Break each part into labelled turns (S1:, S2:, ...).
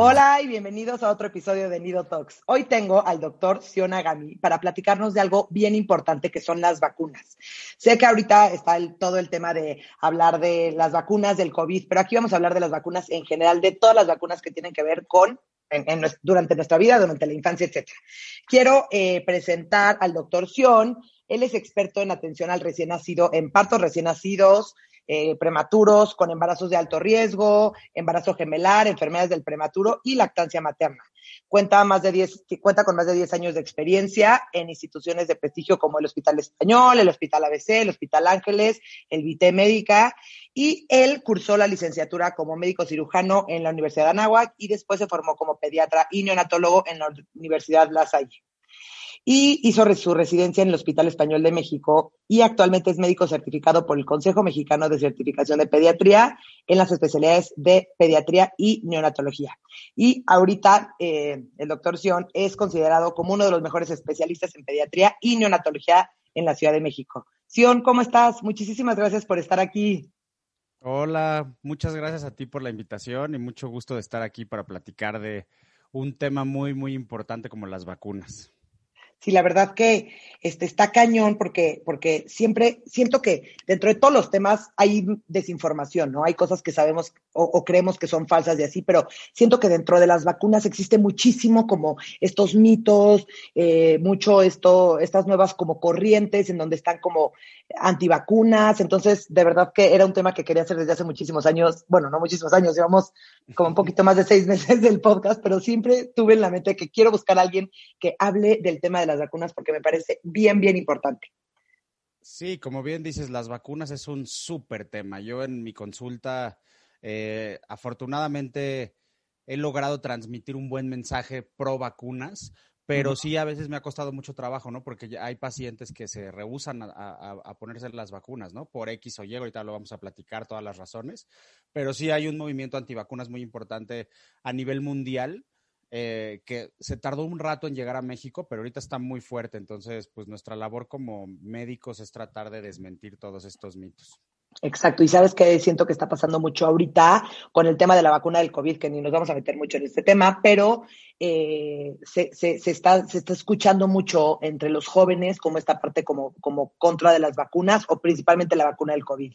S1: Hola y bienvenidos a otro episodio de Nido Talks. Hoy tengo al doctor Siona Gami para platicarnos de algo bien importante que son las vacunas. Sé que ahorita está todo el tema de hablar de las vacunas del COVID, pero aquí vamos a hablar de las vacunas en general, de todas las vacunas que tienen que ver con durante nuestra vida, durante la infancia, etc. Quiero eh, presentar al doctor Sion. Él es experto en atención al recién nacido, en partos recién nacidos, eh, prematuros, con embarazos de alto riesgo, embarazo gemelar, enfermedades del prematuro y lactancia materna. Cuenta, más de 10, cuenta con más de 10 años de experiencia en instituciones de prestigio como el Hospital Español, el Hospital ABC, el Hospital Ángeles, el Vité Médica, y él cursó la licenciatura como médico cirujano en la Universidad de Anáhuac y después se formó como pediatra y neonatólogo en la Universidad La Salle y hizo su residencia en el Hospital Español de México y actualmente es médico certificado por el Consejo Mexicano de Certificación de Pediatría en las especialidades de pediatría y neonatología. Y ahorita eh, el doctor Sion es considerado como uno de los mejores especialistas en pediatría y neonatología en la Ciudad de México. Sion, ¿cómo estás? Muchísimas gracias por estar aquí.
S2: Hola, muchas gracias a ti por la invitación y mucho gusto de estar aquí para platicar de un tema muy, muy importante como las vacunas.
S1: Sí, la verdad que este, está cañón porque, porque siempre siento que dentro de todos los temas hay desinformación, ¿no? Hay cosas que sabemos o, creemos que son falsas y así, pero siento que dentro de las vacunas existe muchísimo como estos mitos, eh, mucho esto, estas nuevas como corrientes en donde están como antivacunas. Entonces, de verdad que era un tema que quería hacer desde hace muchísimos años. Bueno, no muchísimos años, llevamos como un poquito más de seis meses del podcast, pero siempre tuve en la mente que quiero buscar a alguien que hable del tema de las vacunas porque me parece bien, bien importante.
S2: Sí, como bien dices, las vacunas es un súper tema. Yo en mi consulta, eh, afortunadamente, he logrado transmitir un buen mensaje pro vacunas, pero sí a veces me ha costado mucho trabajo, ¿no? Porque hay pacientes que se rehusan a, ponerse las vacunas, ¿no? Por X o Y, ahorita lo vamos a platicar todas las razones, pero sí hay un movimiento antivacunas muy importante a nivel mundial eh, que se tardó un rato en llegar a México, pero ahorita está muy fuerte. Entonces, pues nuestra labor como médicos es tratar de desmentir todos estos mitos.
S1: Exacto, y sabes que siento que está pasando mucho ahorita con el tema de la vacuna del COVID, que ni nos vamos a meter mucho en este tema, pero eh, se, se, se, está, se está escuchando mucho entre los jóvenes como esta parte como, como contra de las vacunas o principalmente la vacuna del COVID.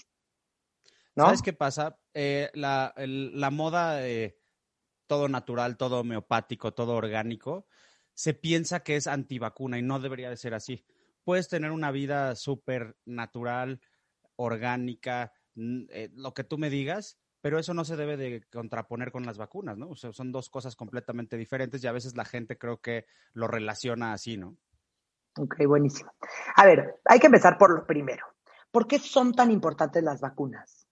S2: ¿No? ¿Sabes qué pasa? Eh, la, la, moda de todo natural, todo homeopático, todo orgánico, se piensa que es antivacuna y no debería de ser así. Puedes tener una vida súper natural, orgánica, eh, lo que tú me digas, pero eso no se debe de contraponer con las vacunas, ¿no? O sea, son dos cosas completamente diferentes y a veces la gente creo que lo relaciona así, ¿no?
S1: Ok, buenísimo. A ver, hay que empezar por lo primero. ¿Por qué son tan importantes las vacunas?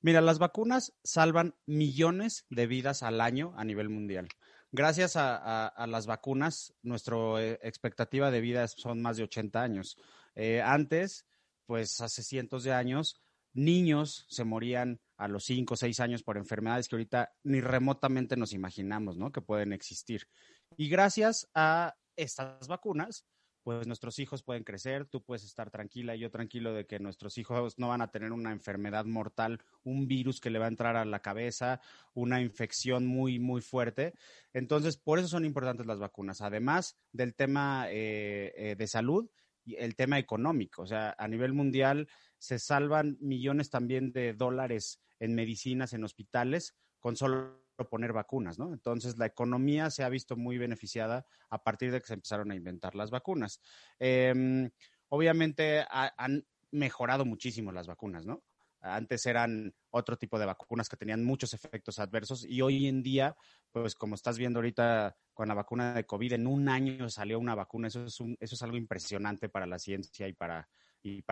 S2: Mira, las vacunas salvan millones de vidas al año a nivel mundial. Gracias a, las vacunas, nuestra eh, expectativa de vida son más de 80 años. Eh, antes, pues hace cientos de años, niños se morían a los 5 o 6 años por enfermedades que ahorita ni remotamente nos imaginamos, ¿no? Que pueden existir. Y gracias a estas vacunas, pues nuestros hijos pueden crecer, tú puedes estar tranquila y yo tranquilo de que nuestros hijos no van a tener una enfermedad mortal, un virus que le va a entrar a la cabeza, una infección muy, muy fuerte. Entonces, por eso son importantes las vacunas, además del tema eh, eh, de salud y el tema económico. O sea, a nivel mundial se salvan millones también de dólares en medicinas, en hospitales, con solo poner vacunas, ¿no? Entonces, la economía se ha visto muy beneficiada a partir de que se empezaron a inventar las vacunas. Em, obviamente, han mejorado muchísimo las vacunas, ¿no? Antes eran otro tipo de vacunas que tenían muchos efectos adversos y hoy en día, pues como estás viendo ahorita con la vacuna de COVID, en un año salió una vacuna. Eso es, eso es algo impresionante para la ciencia y para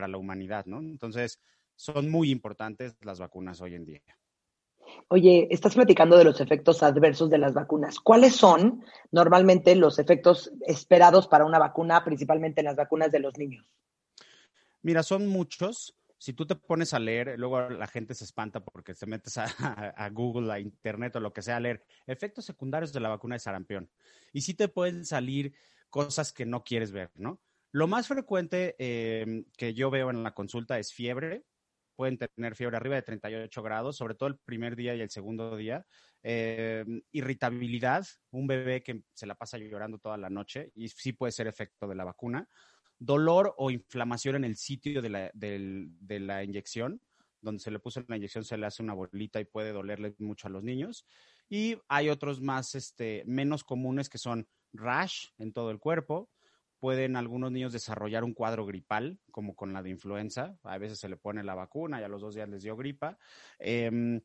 S2: la humanidad, ¿no? Entonces, son muy importantes las vacunas hoy en día.
S1: Oye, estás platicando de los efectos adversos de las vacunas. ¿Cuáles son normalmente los efectos esperados para una vacuna, principalmente en las vacunas de los niños?
S2: Mira, son muchos. Si tú te pones a leer, luego la gente se espanta porque te metes a, Google, a Internet o lo que sea a leer efectos secundarios de la vacuna de sarampión. Y sí te pueden salir cosas que no quieres ver, ¿no? Lo más frecuente em, que yo veo en la consulta es fiebre, pueden tener fiebre arriba de 38 grados, sobre todo el primer día y el segundo día. Eh, irritabilidad, un bebé que se la pasa llorando toda la noche y sí puede ser efecto de la vacuna. Dolor o inflamación en el sitio de la, de la inyección, donde se le puso la inyección se le hace una bolita y puede dolerle mucho a los niños. Y hay otros más, este, menos comunes que son rash en todo el cuerpo, pueden algunos niños desarrollar un cuadro gripal, como con la de influenza. A veces se le pone la vacuna y a los dos días les dio gripa. Em,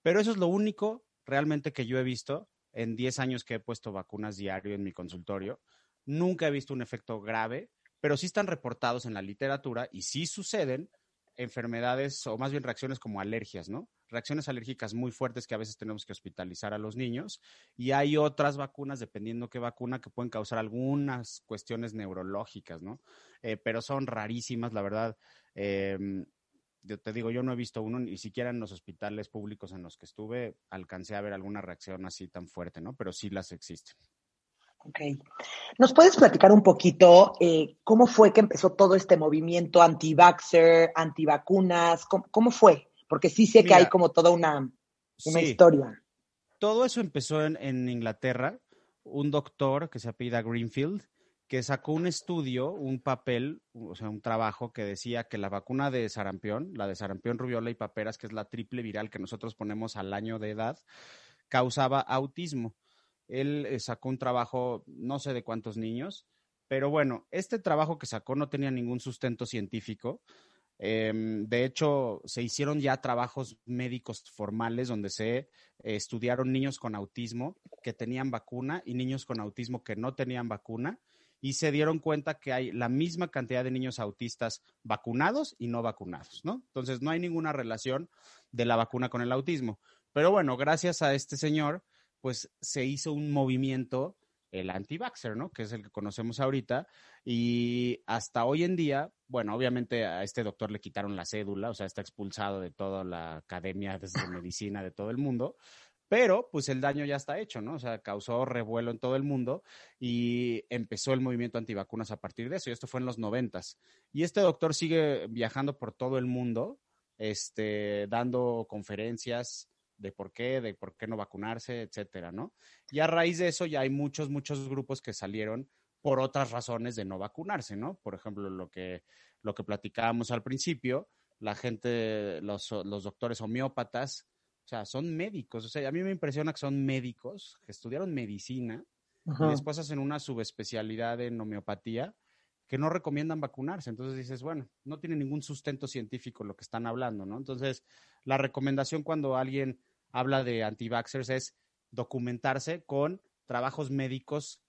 S2: pero eso es lo único realmente que yo he visto en 10 años que he puesto vacunas diario en mi consultorio. Nunca he visto un efecto grave, pero sí están reportados en la literatura y sí suceden enfermedades o más bien reacciones como alergias, ¿no? Reacciones alérgicas muy fuertes que a veces tenemos que hospitalizar a los niños. Y hay otras vacunas, dependiendo qué vacuna, que pueden causar algunas cuestiones neurológicas, ¿no? Eh, pero son rarísimas, la verdad. Em, yo te digo, yo no he visto uno, ni siquiera en los hospitales públicos en los que estuve, alcancé a ver alguna reacción así tan fuerte, ¿no? Pero sí las existen.
S1: Ok. ¿Nos puedes platicar un poquito eh, cómo fue que empezó todo este movimiento anti-vaxxer, antivacunas? ¿Cómo, fue? Porque sí sé que hay como toda una, una historia.
S2: Todo eso empezó en, Inglaterra. Un doctor que se apellida Greenfield, que sacó un estudio, un papel, o sea, un trabajo que decía que la vacuna de sarampión, la de sarampión, rubiola y paperas, que es la triple viral que nosotros ponemos al año de edad, causaba autismo. Él eh, sacó un trabajo, no sé de cuántos niños, pero bueno, este trabajo que sacó no tenía ningún sustento científico. Em, de hecho, se hicieron ya trabajos médicos formales donde se eh, estudiaron niños con autismo que tenían vacuna y niños con autismo que no tenían vacuna y se dieron cuenta que hay la misma cantidad de niños autistas vacunados y no vacunados, ¿no? Entonces, no hay ninguna relación de la vacuna con el autismo. Pero bueno, gracias a este señor, pues se hizo un movimiento el anti-vaxxer, ¿no? Que es el que conocemos ahorita. Y hasta hoy en día, bueno, obviamente a este doctor le quitaron la cédula, o sea, está expulsado de toda la academia de medicina de todo el mundo. Pero, pues el daño ya está hecho, ¿no? O sea, causó revuelo en todo el mundo y empezó el movimiento antivacunas a partir de eso. Y esto fue en los noventas. Y este doctor sigue viajando por todo el mundo, este, dando conferencias, de por qué, de por qué no vacunarse, etcétera, ¿no? Y a raíz de eso ya hay muchos, muchos grupos que salieron por otras razones de no vacunarse, ¿no? Por ejemplo, lo que, lo que platicábamos al principio, la gente, los, los doctores homeópatas, o sea, son médicos, o sea, a mí me impresiona que son médicos que estudiaron medicina y después hacen una subespecialidad en homeopatía que no recomiendan vacunarse. Entonces dices, bueno, no tiene ningún sustento científico lo que están hablando, ¿no? Entonces, la recomendación cuando alguien habla de anti-vaxxers es documentarse con trabajos médicos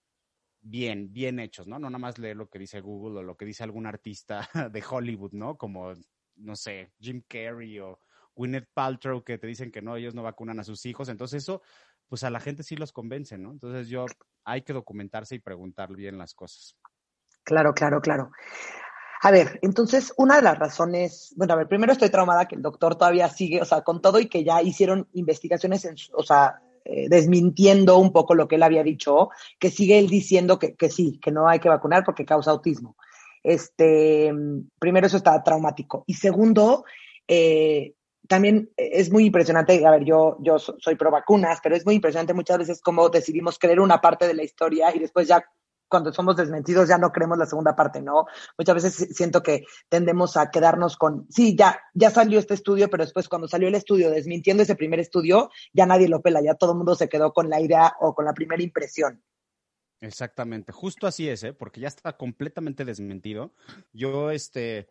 S2: bien, bien hechos, ¿no? No nada más leer lo que dice Google o lo que dice algún artista de Hollywood, ¿no? Como, no sé, Jim Carrey o Gwyneth Paltrow que te dicen que no, ellos no vacunan a sus hijos. Entonces eso, pues a la gente sí los convence, ¿no? Entonces yo, hay que documentarse y preguntar bien las cosas.
S1: Claro, claro, claro. A ver, entonces, una de las razones, bueno, a ver, primero estoy traumada que el doctor todavía sigue, o sea, con todo y que ya hicieron investigaciones, en, o sea, eh, desmintiendo un poco lo que él había dicho, que sigue él diciendo que, que, sí, que no hay que vacunar porque causa autismo. Este, primero eso está traumático. Y segundo, eh, también es muy impresionante, a ver, yo, yo soy pro vacunas, pero es muy impresionante muchas veces cómo decidimos creer una parte de la historia y después ya cuando somos desmentidos ya no creemos la segunda parte, ¿no? Muchas veces siento que tendemos a quedarnos con, sí, ya, ya salió este estudio, pero después cuando salió el estudio desmintiendo ese primer estudio, ya nadie lo pela, ya todo el mundo se quedó con la idea o con la primera impresión.
S2: Exactamente, justo así es, ¿eh? porque ya está completamente desmentido. Yo, este,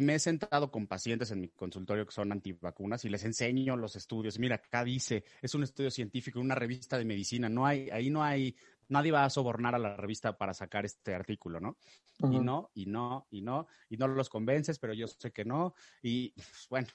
S2: me he sentado con pacientes en mi consultorio que son antivacunas y les enseño los estudios. Mira, acá dice, es un estudio científico, una revista de medicina. No hay, ahí no hay, nadie va a sobornar a la revista para sacar este artículo, ¿no? Y no, y no, y no, y no los convences, pero yo sé que no. Y pues, bueno,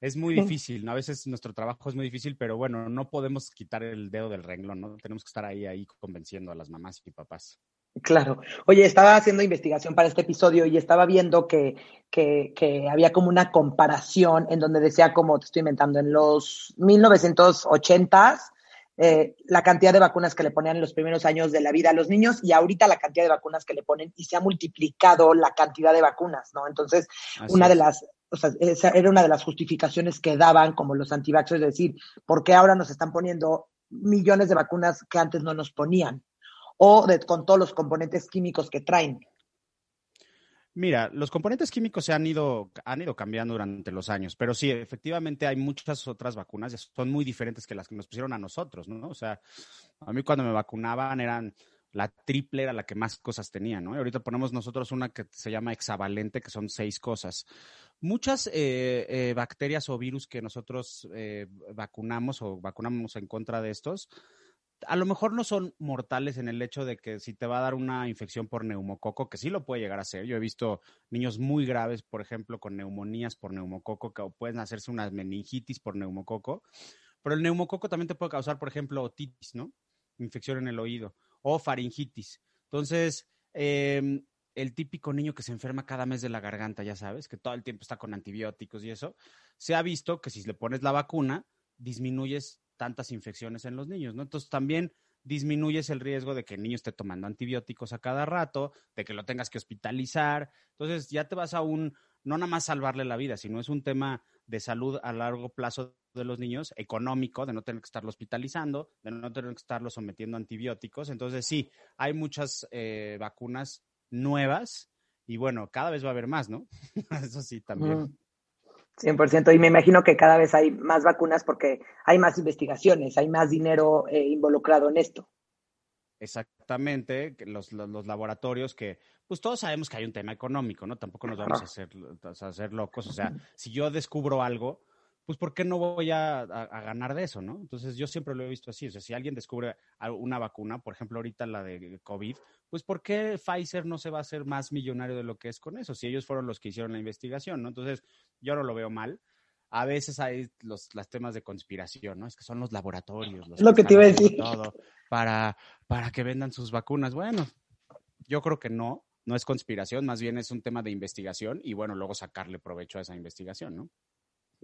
S2: es muy difícil, ¿no? A veces nuestro trabajo es muy difícil, pero bueno, no podemos quitar el dedo del renglón, ¿no? Tenemos que estar ahí, ahí convenciendo a las mamás y papás.
S1: Claro. Oye, estaba haciendo investigación para este episodio y estaba viendo que, que, que, había como una comparación en donde decía, como te estoy inventando, en los 1980s, eh, la cantidad de vacunas que le ponían en los primeros años de la vida a los niños y ahorita la cantidad de vacunas que le ponen y se ha multiplicado la cantidad de vacunas, ¿no? Entonces, una de las, o sea, esa era una de las justificaciones que daban como los antivaxxers, es decir, ¿por qué ahora nos están poniendo millones de vacunas que antes no nos ponían? O con todos los componentes químicos que traen.
S2: Mira, los componentes químicos se han ido, han ido cambiando durante los años, pero sí, efectivamente hay muchas otras vacunas, son muy diferentes que las que nos pusieron a nosotros, ¿no? O sea, a mí cuando me vacunaban eran la triple era la que más cosas tenía, ¿no? Y ahorita ponemos nosotros una que se llama hexavalente, que son seis cosas. Muchas eh, eh, bacterias o virus que nosotros eh, vacunamos o vacunamos en contra de estos, a lo mejor no son mortales en el hecho de que si te va a dar una infección por neumococo, que sí lo puede llegar a ser. Yo he visto niños muy graves, por ejemplo, con neumonías por neumococo, que pueden hacerse una meningitis por neumococo. Pero el neumococo también te puede causar, por ejemplo, otitis, ¿no? Infección en el oído o faringitis. Entonces, em, el típico niño que se enferma cada mes de la garganta, ya sabes, que todo el tiempo está con antibióticos y eso, se ha visto que si le pones la vacuna, disminuyes tantas infecciones en los niños, ¿no? Entonces también disminuyes el riesgo de que el niño esté tomando antibióticos a cada rato, de que lo tengas que hospitalizar. Entonces ya te vas a un, no nada más salvarle la vida, sino es un tema de salud a largo plazo de los niños, económico, de no tener que estarlo hospitalizando, de no tener que estarlo sometiendo a antibióticos. Entonces sí, hay muchas eh, vacunas nuevas y bueno, cada vez va a haber más, ¿no? Eso sí, también.
S1: 100%. Y me imagino que cada vez hay más vacunas porque hay más investigaciones, hay más dinero eh, involucrado en esto.
S2: Exactamente, los, los, laboratorios que, pues todos sabemos que hay un tema económico, ¿no? Tampoco nos vamos a hacer, a hacer locos. O sea, si yo descubro algo, pues ¿por qué no voy a, ganar de eso, no? Entonces yo siempre lo he visto así, o sea, si alguien descubre una vacuna, por ejemplo ahorita la de COVID, pues ¿por qué Pfizer no se va a hacer más millonario de lo que es con eso? Si ellos fueron los que hicieron la investigación, ¿no? Entonces yo no lo veo mal. A veces hay los, temas de conspiración, ¿no? Es que son los laboratorios. Los
S1: lo que, te iba a decir.
S2: Todo para, para que vendan sus vacunas. Bueno, yo creo que no, no es conspiración, más bien es un tema de investigación y bueno, luego sacarle provecho a esa investigación, ¿no?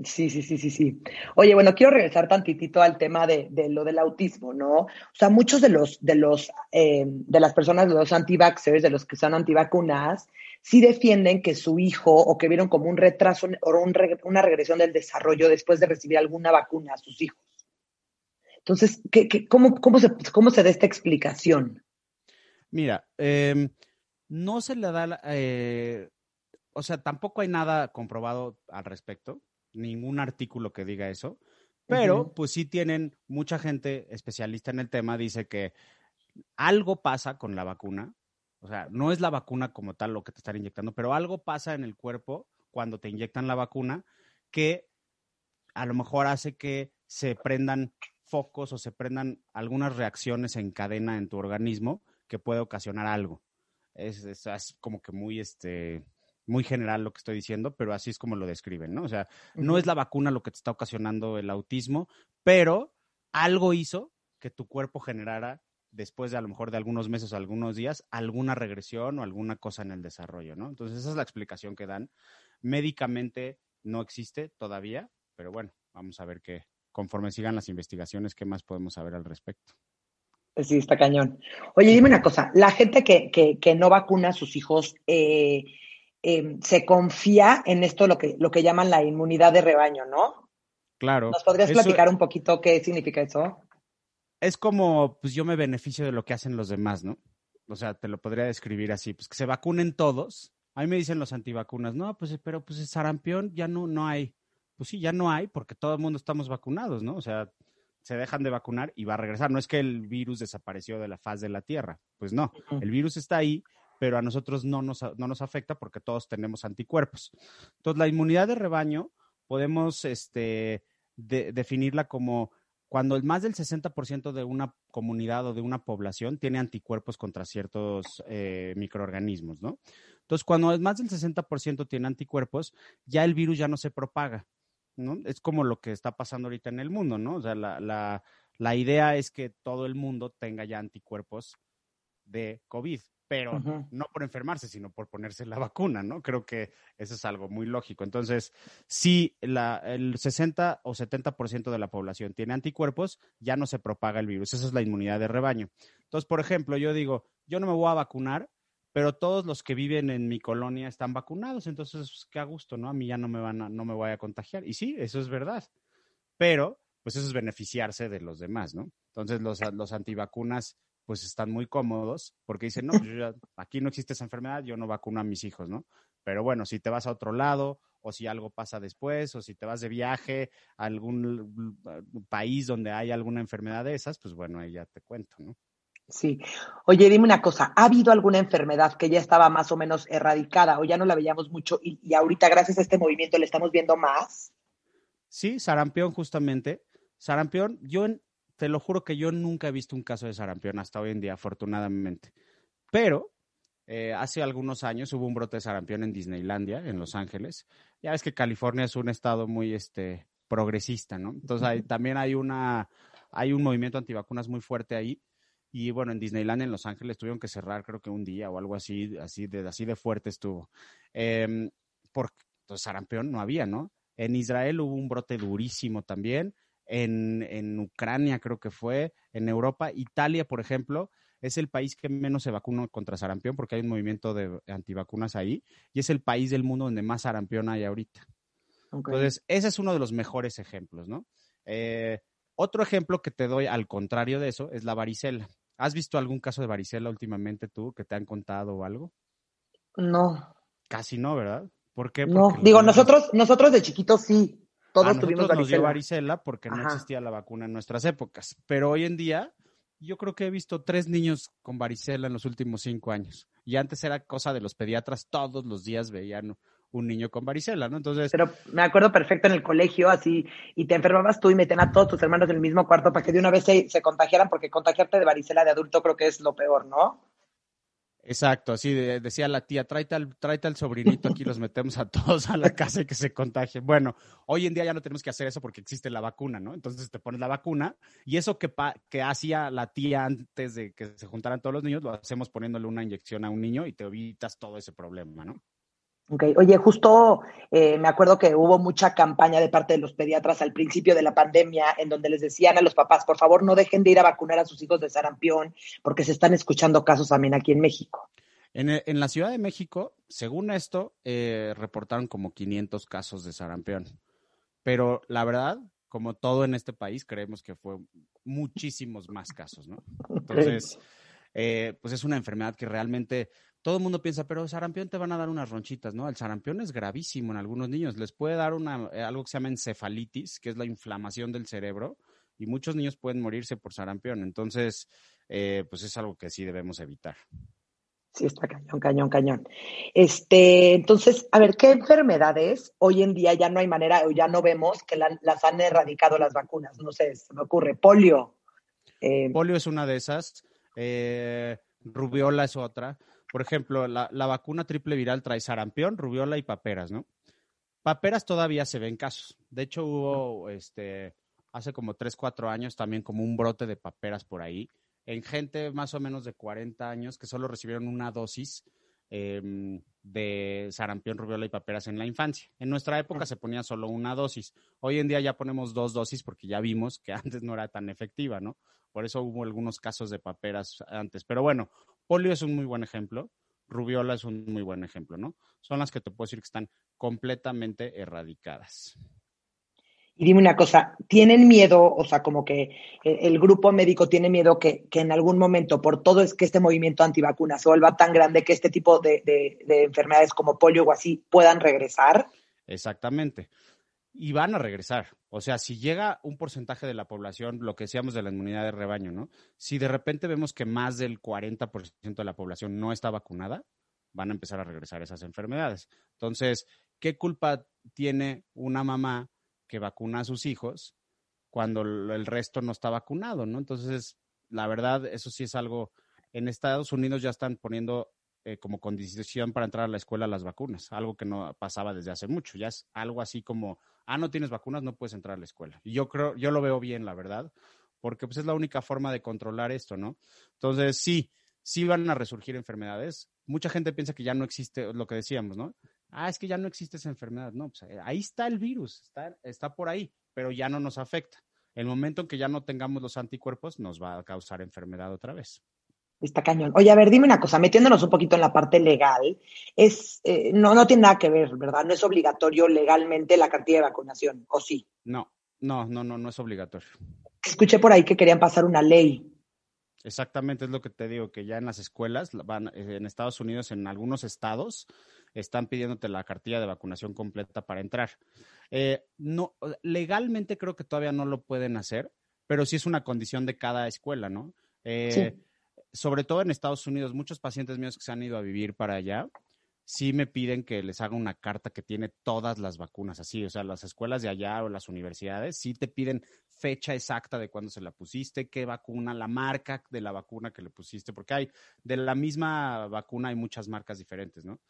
S1: Sí, sí, sí, sí, sí. Oye, bueno, quiero regresar tantitito al tema de, lo del autismo, ¿no? O sea, muchos de los, de los, eh, de las personas, de los anti-vaxxers, de los que son antivacunas, sí defienden que su hijo o que vieron como un retraso o una regresión del desarrollo después de recibir alguna vacuna a sus hijos. Entonces, ¿qué, cómo, cómo, se, ¿cómo se da esta explicación?
S2: Mira, em, no se le da, eh, o sea, tampoco hay nada comprobado al respecto ningún artículo que diga eso, pero pues sí tienen mucha gente especialista en el tema, dice que algo pasa con la vacuna, o sea, no es la vacuna como tal lo que te están inyectando, pero algo pasa en el cuerpo cuando te inyectan la vacuna que a lo mejor hace que se prendan focos o se prendan algunas reacciones en cadena en tu organismo que puede ocasionar algo. Es, es como que muy, este, muy general lo que estoy diciendo, pero así es como lo describen, ¿no? O sea, no es la vacuna lo que te está ocasionando el autismo, pero algo hizo que tu cuerpo generara después de a lo mejor de algunos meses o algunos días, alguna regresión o alguna cosa en el desarrollo, ¿no? Entonces, esa es la explicación que dan. Médicamente no existe todavía, pero bueno, vamos a ver qué, conforme sigan las investigaciones, qué más podemos saber al respecto.
S1: Sí, está cañón. Oye, dime una cosa, la gente que, que, que no vacuna a sus hijos, eh, Em, se confía en esto, lo que, lo que llaman la inmunidad de rebaño, ¿no?
S2: Claro.
S1: ¿Nos podrías platicar un poquito qué significa eso?
S2: Es como, pues yo me beneficio de lo que hacen los demás, ¿no? o sea, te lo podría describir así, pues que se vacunen todos. A mí me dicen los antivacunas, no, pues, pero pues el sarampión ya no, no hay. Pues sí, ya no hay porque todo el mundo estamos vacunados, ¿no? O sea, se dejan de vacunar y va a regresar. No es que el virus desapareció de la faz de la Tierra, pues no, el virus está ahí, pero a nosotros no nos, no nos afecta porque todos tenemos anticuerpos. Entonces, la inmunidad de rebaño podemos este, definirla como cuando más del 60% de una comunidad o de una población tiene anticuerpos contra ciertos eh, microorganismos, ¿no? Entonces, cuando más del 60% tiene anticuerpos, ya el virus ya no se propaga, ¿no? Es como lo que está pasando ahorita en el mundo, ¿no? O sea, la, la, la idea es que todo el mundo tenga ya anticuerpos de COVID pero no por enfermarse, sino por ponerse la vacuna, ¿no? Creo que eso es algo muy lógico. Entonces, si la, el 60 o 70% de la población tiene anticuerpos, ya no se propaga el virus. Esa es la inmunidad de rebaño. Entonces, por ejemplo, yo digo, yo no me voy a vacunar, pero todos los que viven en mi colonia están vacunados, entonces, pues, qué a gusto, ¿no? A mí ya no me van a, no me voy a contagiar. Y sí, eso es verdad. Pero, pues eso es beneficiarse de los demás, ¿no? Entonces, los, los antivacunas pues están muy cómodos porque dicen, no, pues, aquí no existe esa enfermedad, yo no vacuno a mis hijos, ¿no? Pero bueno, si te vas a otro lado o si algo pasa después o si te vas de viaje a algún país donde hay alguna enfermedad de esas, pues bueno, ahí ya te cuento, ¿no?
S1: Sí. Oye, dime una cosa, ¿ha habido alguna enfermedad que ya estaba más o menos erradicada o ya no la veíamos mucho y, y ahorita gracias a este movimiento le estamos viendo más?
S2: Sí, sarampión justamente. Sarampión, yo en, te lo juro que yo nunca he visto un caso de sarampión hasta hoy en día, afortunadamente. Pero eh, hace algunos años hubo un brote de sarampión en Disneylandia, en Los Ángeles. Ya ves que California es un estado muy este, progresista, ¿no? Entonces también hay, una, hay un movimiento antivacunas muy fuerte ahí. Y bueno, en Disneylandia, en Los Ángeles, tuvieron que cerrar creo que un día o algo así, así de, así de fuerte estuvo. Eh, porque entonces, sarampión no había, ¿no? En Israel hubo un brote durísimo también en, Ucrania creo que fue, en Europa. Italia, por ejemplo, es el país que menos se vacuna contra sarampión porque hay un movimiento de antivacunas ahí y es el país del mundo donde más sarampión hay ahorita. Entonces, ese es uno de los mejores ejemplos, ¿no? Eh, otro ejemplo que te doy al contrario de eso es la varicela. ¿Has visto algún caso de varicela últimamente tú que te han contado o algo?
S1: No.
S2: Casi no, ¿verdad? ¿Por qué?
S1: no, digo, nosotros, nosotros de chiquitos sí, todos tuvimos
S2: varicela. Nos dio varicela porque no existía la vacuna en nuestras épocas. Pero hoy en día, yo creo que he visto tres niños con varicela en los últimos cinco años. Y antes era cosa de los pediatras, todos los días veían un niño con varicela, ¿no? Entonces.
S1: Pero me acuerdo perfecto en el colegio, así, y te enfermabas tú y metían a todos tus hermanos en el mismo cuarto para que de una vez se, se contagiaran, porque contagiarte de varicela de adulto creo que es lo peor, ¿no?
S2: Exacto, así decía la tía, tráete al, tráete al sobrinito, aquí los metemos a todos a la casa y que se contagien. Bueno, hoy en día ya no tenemos que hacer eso porque existe la vacuna, ¿no? Entonces te pones la vacuna y eso que, que hacía la tía antes de que se juntaran todos los niños, lo hacemos poniéndole una inyección a un niño y te evitas todo ese problema, ¿no?
S1: Okay. Oye, justo eh, me acuerdo que hubo mucha campaña de parte de los pediatras al principio de la pandemia en donde les decían a los papás, por favor, no dejen de ir a vacunar a sus hijos de sarampión porque se están escuchando casos también aquí en México.
S2: En, eh, la Ciudad de México, según esto, eh, reportaron como 500 casos de sarampión. Pero la verdad, como todo en este país, creemos que fue muchísimos más casos, ¿no? Entonces, pues es una enfermedad que realmente todo el mundo piensa, pero sarampión te van a dar unas ronchitas, ¿no? El sarampión es gravísimo en algunos niños. Les puede dar una, eh, algo que se llama encefalitis, que es la inflamación del cerebro, y muchos niños pueden morirse por sarampión. Entonces, eh, pues es algo que sí debemos evitar.
S1: Sí, está cañón, cañón, cañón. Este, entonces, a ver, ¿qué enfermedades hoy en día ya no hay manera o ya no vemos que las han erradicado las vacunas? No sé, se me ocurre, polio.
S2: Eh, polio es una de esas, rubiola es otra. Por ejemplo, la, vacuna triple viral trae sarampión, rubiola y paperas, ¿no? Paperas todavía se ven casos. De hecho, hubo este, hace como 3, 4 años también como un brote de paperas por ahí, en gente más o menos de 40 años que solo recibieron una dosis em, de sarampión, rubiola y paperas en la infancia. En nuestra época se ponía solo una dosis. Hoy en día ya ponemos dos dosis porque ya vimos que antes no era tan efectiva, ¿no? Por eso hubo algunos casos de paperas antes. Pero bueno, Polio es un muy buen ejemplo, rubiola es un muy buen ejemplo, ¿no? Son las que te puedo decir que están completamente erradicadas.
S1: Y dime una cosa, ¿tienen miedo, o sea, como que el, grupo médico tiene miedo que, en algún momento, por todo es que este movimiento antivacunas se vuelva tan grande que este tipo de, de enfermedades como polio o así puedan regresar?
S2: Exactamente. Y van a regresar. O sea, si llega un porcentaje de la población, lo que decíamos de la inmunidad de rebaño, ¿no? Si de repente vemos que más del 40% de la población no está vacunada, van a empezar a regresar esas enfermedades. Entonces, ¿qué culpa tiene una mamá que vacuna a sus hijos cuando el resto no está vacunado, ¿no? Entonces, la verdad, eso sí es algo, en Estados Unidos ya están poniendo eh, como condición para entrar a la escuela las vacunas, algo que no pasaba desde hace mucho, ya es algo así como, ah, no tienes vacunas, no puedes entrar a la escuela. Y yo creo, yo lo veo bien, la verdad, porque pues es la única forma de controlar esto, ¿no? Entonces, sí, sí van a resurgir enfermedades. Mucha gente piensa que ya no existe lo que decíamos, ¿no? ah, es que ya no existe esa enfermedad. No, pues eh, ahí está el virus, está, está por ahí, pero ya no nos afecta. El momento en que ya no tengamos los anticuerpos nos va a causar enfermedad otra vez.
S1: Está cañón. Oye, a ver, dime una cosa, metiéndonos un poquito en la parte legal, es, eh, no, no tiene nada que ver, ¿verdad? No es obligatorio legalmente la cantidad de vacunación, ¿o sí?
S2: No, no, no, no, no es obligatorio.
S1: Escuché por ahí que querían pasar una ley.
S2: Exactamente, es lo que te digo, que ya en las escuelas, van, eh, en Estados Unidos, en algunos estados, están pidiéndote la cartilla de vacunación completa para entrar. Eh, no, legalmente creo que todavía no lo pueden hacer, pero sí es una condición de cada escuela, ¿no? Eh, sobre todo en Estados Unidos, muchos pacientes míos que se han ido a vivir para allá, sí me piden que les haga una carta que tiene todas las vacunas, así, o sea, las escuelas de allá o las universidades sí te piden fecha exacta de cuándo se la pusiste, qué vacuna, la marca de la vacuna que le pusiste, porque hay de la misma vacuna hay muchas marcas diferentes, ¿no?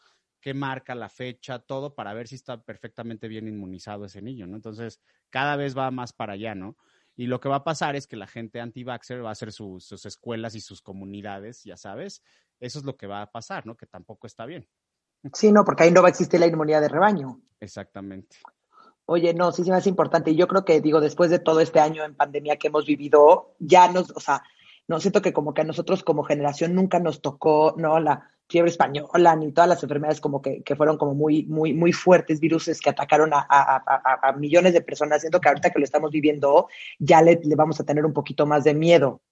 S2: qué marca, la fecha, todo para ver si está perfectamente bien inmunizado ese niño, ¿no? Entonces, cada vez va más para allá, ¿no? Y lo que va a pasar es que la gente anti-vaxxer va a hacer sus, escuelas y sus comunidades, ya sabes. Eso es lo que va a pasar, ¿no? Que tampoco está bien.
S1: Sí, no, porque ahí no va a existir la inmunidad de rebaño.
S2: Exactamente.
S1: Oye, no, sí, sí, es importante. Y yo creo que, digo, después de todo este año en pandemia que hemos vivido, ya nos, o sea, no siento que como que a nosotros como generación nunca nos tocó, ¿no? La, fiebre española ni todas las enfermedades como que, fueron como muy, muy, muy fuertes, virus que atacaron a, millones de personas, siento que ahorita que lo estamos viviendo ya le, vamos a tener un poquito más de miedo,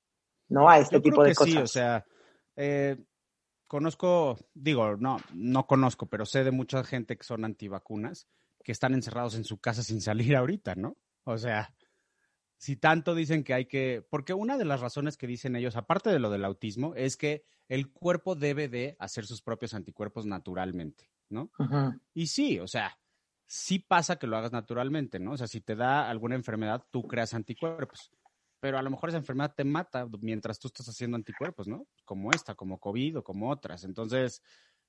S1: ¿no? A este tipo de cosas. Sí,
S2: o sea, eh, conozco, digo, no, no conozco, pero sé de mucha gente que son antivacunas, que están encerrados en su casa sin salir ahorita, ¿no? O sea, si tanto dicen que hay que, porque una de las razones que dicen ellos, aparte de lo del autismo, es que el cuerpo debe de hacer sus propios anticuerpos naturalmente, ¿no? Y sí, o sea, sí pasa que lo hagas naturalmente, ¿no? O sea, si te da alguna enfermedad, tú creas anticuerpos, pero a lo mejor esa enfermedad te mata mientras tú estás haciendo anticuerpos, ¿no? Como esta, como COVID o como otras. Entonces,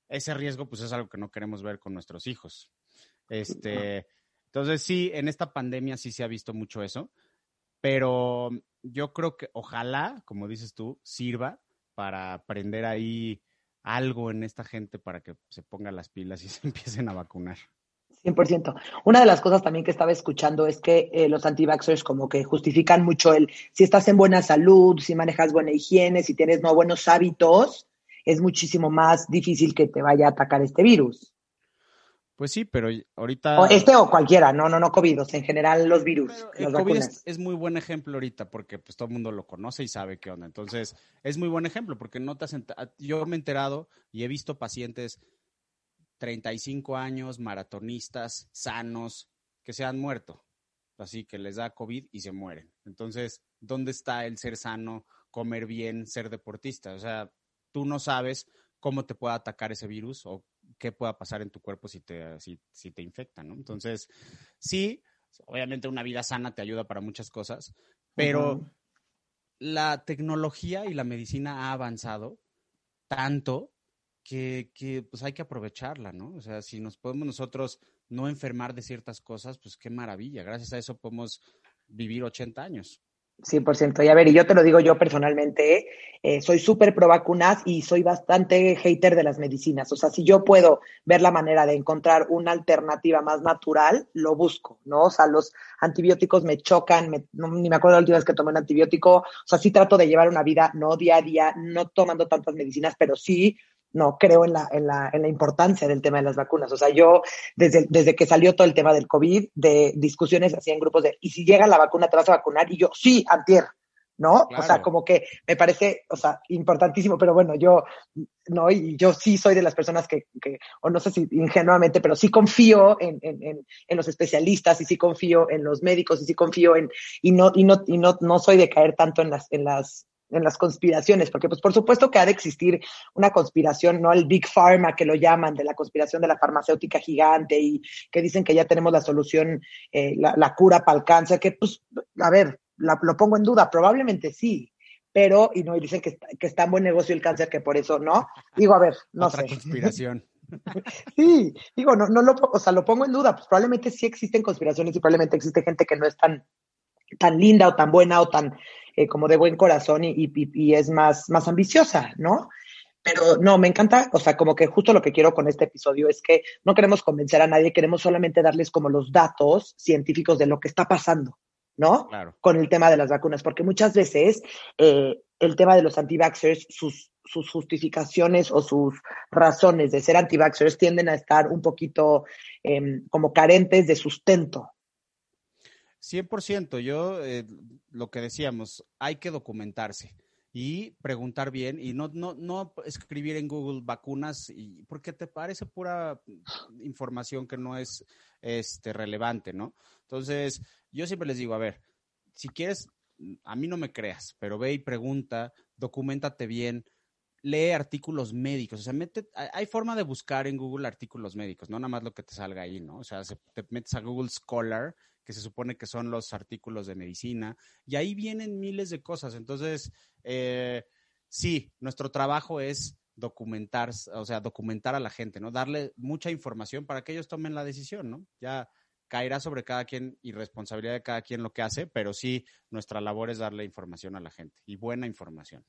S2: ese riesgo, pues es algo que no queremos ver con nuestros hijos. Este, entonces sí, en esta pandemia sí se ha visto mucho eso pero yo creo que ojalá, como dices tú, sirva para aprender ahí algo en esta gente para que se pongan las pilas y se empiecen a vacunar.
S1: 100%. Una de las cosas también que estaba escuchando es que eh, los anti-vaxxers como que justifican mucho el si estás en buena salud, si manejas buena higiene, si tienes no buenos hábitos, es muchísimo más difícil que te vaya a atacar este virus.
S2: Pues sí, pero ahorita.
S1: O este o cualquiera, no, no, no COVID, en general los virus.
S2: el COVID es, muy buen ejemplo ahorita porque pues todo el mundo lo conoce y sabe qué onda. Entonces, es muy buen ejemplo porque no te has Yo me he enterado y he visto pacientes 35 años, maratonistas, sanos, que se han muerto. Así que les da COVID y se mueren. Entonces, ¿dónde está el ser sano, comer bien, ser deportista? O sea, tú no sabes cómo te puede atacar ese virus o qué pueda pasar en tu cuerpo si te, si, si te infecta, ¿no? Entonces, sí, obviamente una vida sana te ayuda para muchas cosas, pero la tecnología y la medicina ha avanzado tanto que, que, pues hay que aprovecharla, ¿no? O sea, si nos podemos nosotros no enfermar de ciertas cosas, pues qué maravilla. Gracias a eso podemos vivir 80 años.
S1: 100%. Y a ver, y yo te lo digo yo personalmente, eh, soy súper pro vacunas y soy bastante hater de las medicinas. O sea, si yo puedo ver la manera de encontrar una alternativa más natural, lo busco, ¿no? O sea, los antibióticos me chocan, ni me acuerdo la última vez que tomé un antibiótico. O sea, sí trato de llevar una vida, no día a día, no tomando tantas medicinas, pero sí no creo en la, en la, en la importancia del tema de las vacunas. O sea, yo, desde, desde que salió todo el tema del COVID, de discusiones así en grupos de, ¿y si llega la vacuna, te vas a vacunar? Y yo, sí, antier, ¿no? O sea, como que me parece, o sea, importantísimo, pero bueno, yo, no, y yo sí soy de las personas que, que o no sé si ingenuamente, pero sí confío en, en, en, en, los especialistas y sí confío en los médicos y sí confío en, y no, y no, y no, no soy de caer tanto en las, en las, en las conspiraciones, porque pues por supuesto que ha de existir una conspiración, ¿no? El Big Pharma que lo llaman, de la conspiración de la farmacéutica gigante y que dicen que ya tenemos la solución, eh, la, la, cura para el cáncer, que pues, a ver, la, lo pongo en duda, probablemente sí, pero, y no, y dicen que, que está en buen negocio el cáncer, que por eso no. Digo, a ver, no
S2: Otra
S1: sé.
S2: conspiración.
S1: sí, digo, no, no lo, o sea, lo pongo en duda, pues probablemente sí existen conspiraciones y probablemente existe gente que no es tan, tan linda o tan buena o tan eh, como de buen corazón y, y, y, es más, más ambiciosa, ¿no? Pero no, me encanta, o sea, como que justo lo que quiero con este episodio es que no queremos convencer a nadie, queremos solamente darles como los datos científicos de lo que está pasando, ¿no?
S2: Claro.
S1: Con el tema de las vacunas, porque muchas veces eh, el tema de los anti-vaxxers, sus, sus justificaciones o sus razones de ser anti-vaxxers tienden a estar un poquito eh, como carentes de sustento,
S2: 100%, yo eh, lo que decíamos, hay que documentarse y preguntar bien y no, no, no escribir en Google vacunas y, porque te parece pura información que no es este, relevante, ¿no? Entonces, yo siempre les digo, a ver, si quieres, a mí no me creas, pero ve y pregunta, documentate bien, lee artículos médicos, o sea, hay forma de buscar en Google artículos médicos, no nada más lo que te salga ahí, ¿no? O sea, se, te metes a Google Scholar que se supone que son los artículos de medicina, y ahí vienen miles de cosas. Entonces, eh, sí, nuestro trabajo es documentar, o sea, documentar a la gente, ¿no? Darle mucha información para que ellos tomen la decisión, ¿no? Ya caerá sobre cada quien y responsabilidad de cada quien lo que hace, pero sí, nuestra labor es darle información a la gente y buena información.